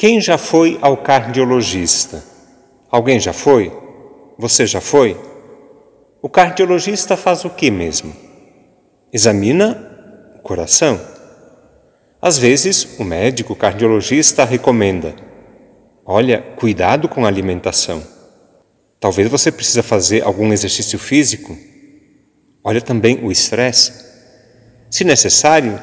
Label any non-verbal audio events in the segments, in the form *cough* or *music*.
Quem já foi ao cardiologista? Alguém já foi? Você já foi? O cardiologista faz o que mesmo? Examina o coração. Às vezes, o médico cardiologista recomenda: olha, cuidado com a alimentação. Talvez você precisa fazer algum exercício físico. Olha também o estresse. Se necessário,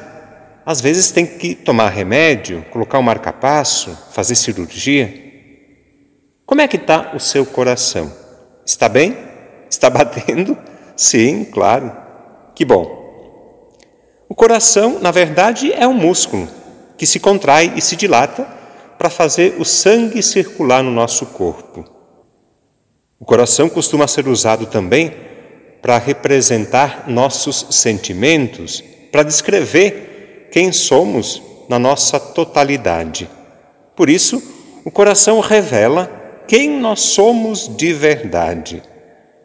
às vezes tem que tomar remédio, colocar um marcapasso, fazer cirurgia. Como é que está o seu coração? Está bem? Está *laughs* batendo? Sim, claro. Que bom. O coração, na verdade, é um músculo que se contrai e se dilata para fazer o sangue circular no nosso corpo. O coração costuma ser usado também para representar nossos sentimentos, para descrever quem somos na nossa totalidade. Por isso, o coração revela quem nós somos de verdade.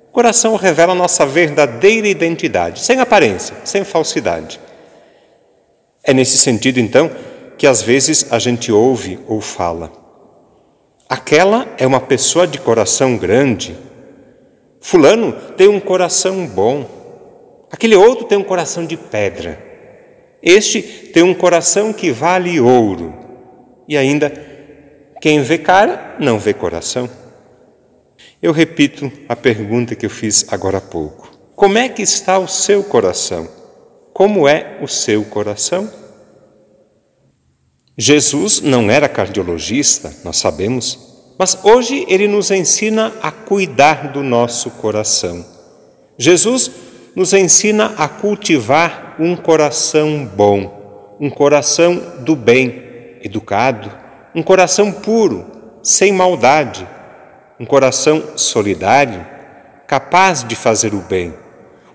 O coração revela a nossa verdadeira identidade, sem aparência, sem falsidade. É nesse sentido, então, que às vezes a gente ouve ou fala. Aquela é uma pessoa de coração grande. Fulano tem um coração bom. Aquele outro tem um coração de pedra. Este tem um coração que vale ouro. E ainda, quem vê cara, não vê coração. Eu repito a pergunta que eu fiz agora há pouco. Como é que está o seu coração? Como é o seu coração? Jesus não era cardiologista, nós sabemos, mas hoje ele nos ensina a cuidar do nosso coração. Jesus nos ensina a cultivar um coração bom, um coração do bem, educado, um coração puro, sem maldade, um coração solidário, capaz de fazer o bem,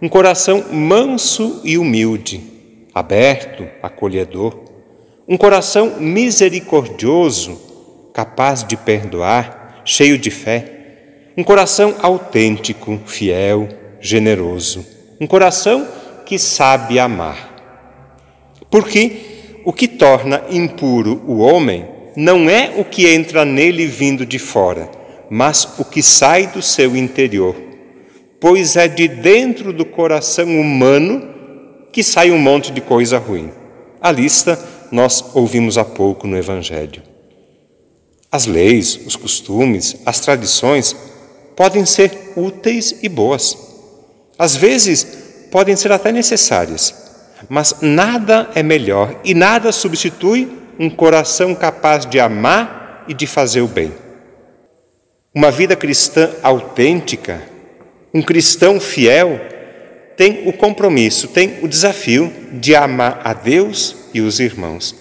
um coração manso e humilde, aberto, acolhedor, um coração misericordioso, capaz de perdoar, cheio de fé, um coração autêntico, fiel, generoso um coração que sabe amar. Porque o que torna impuro o homem não é o que entra nele vindo de fora, mas o que sai do seu interior. Pois é de dentro do coração humano que sai um monte de coisa ruim. A lista nós ouvimos há pouco no Evangelho. As leis, os costumes, as tradições podem ser úteis e boas às vezes, podem ser até necessárias, mas nada é melhor e nada substitui um coração capaz de amar e de fazer o bem. Uma vida cristã autêntica, um cristão fiel, tem o compromisso, tem o desafio de amar a Deus e os irmãos.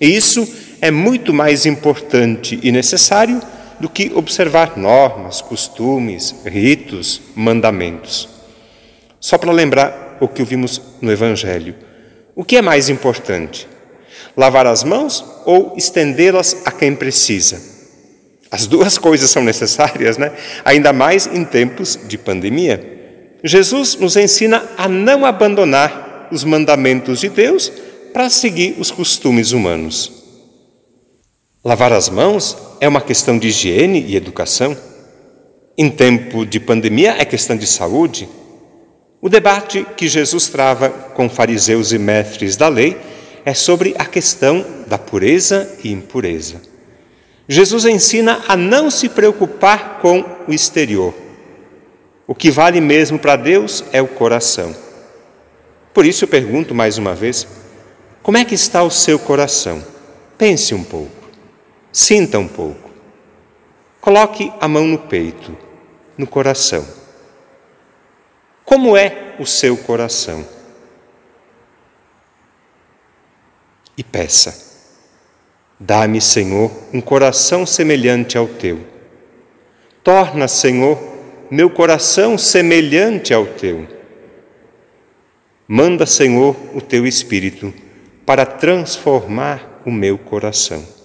E isso é muito mais importante e necessário do que observar normas, costumes, ritos, mandamentos. Só para lembrar o que vimos no Evangelho. O que é mais importante? Lavar as mãos ou estendê-las a quem precisa? As duas *laughs* coisas são necessárias, né? Ainda mais em tempos de pandemia. Jesus nos ensina a não abandonar os mandamentos de Deus para seguir os costumes humanos. Lavar as mãos é uma questão de higiene e educação. Em tempo de pandemia é questão de saúde. O debate que Jesus trava com fariseus e mestres da lei é sobre a questão da pureza e impureza. Jesus ensina a não se preocupar com o exterior. O que vale mesmo para Deus é o coração. Por isso eu pergunto mais uma vez: como é que está o seu coração? Pense um pouco, sinta um pouco. Coloque a mão no peito, no coração. Como é o seu coração? E peça: Dá-me, Senhor, um coração semelhante ao teu. Torna, Senhor, meu coração semelhante ao teu. Manda, Senhor, o teu Espírito para transformar o meu coração.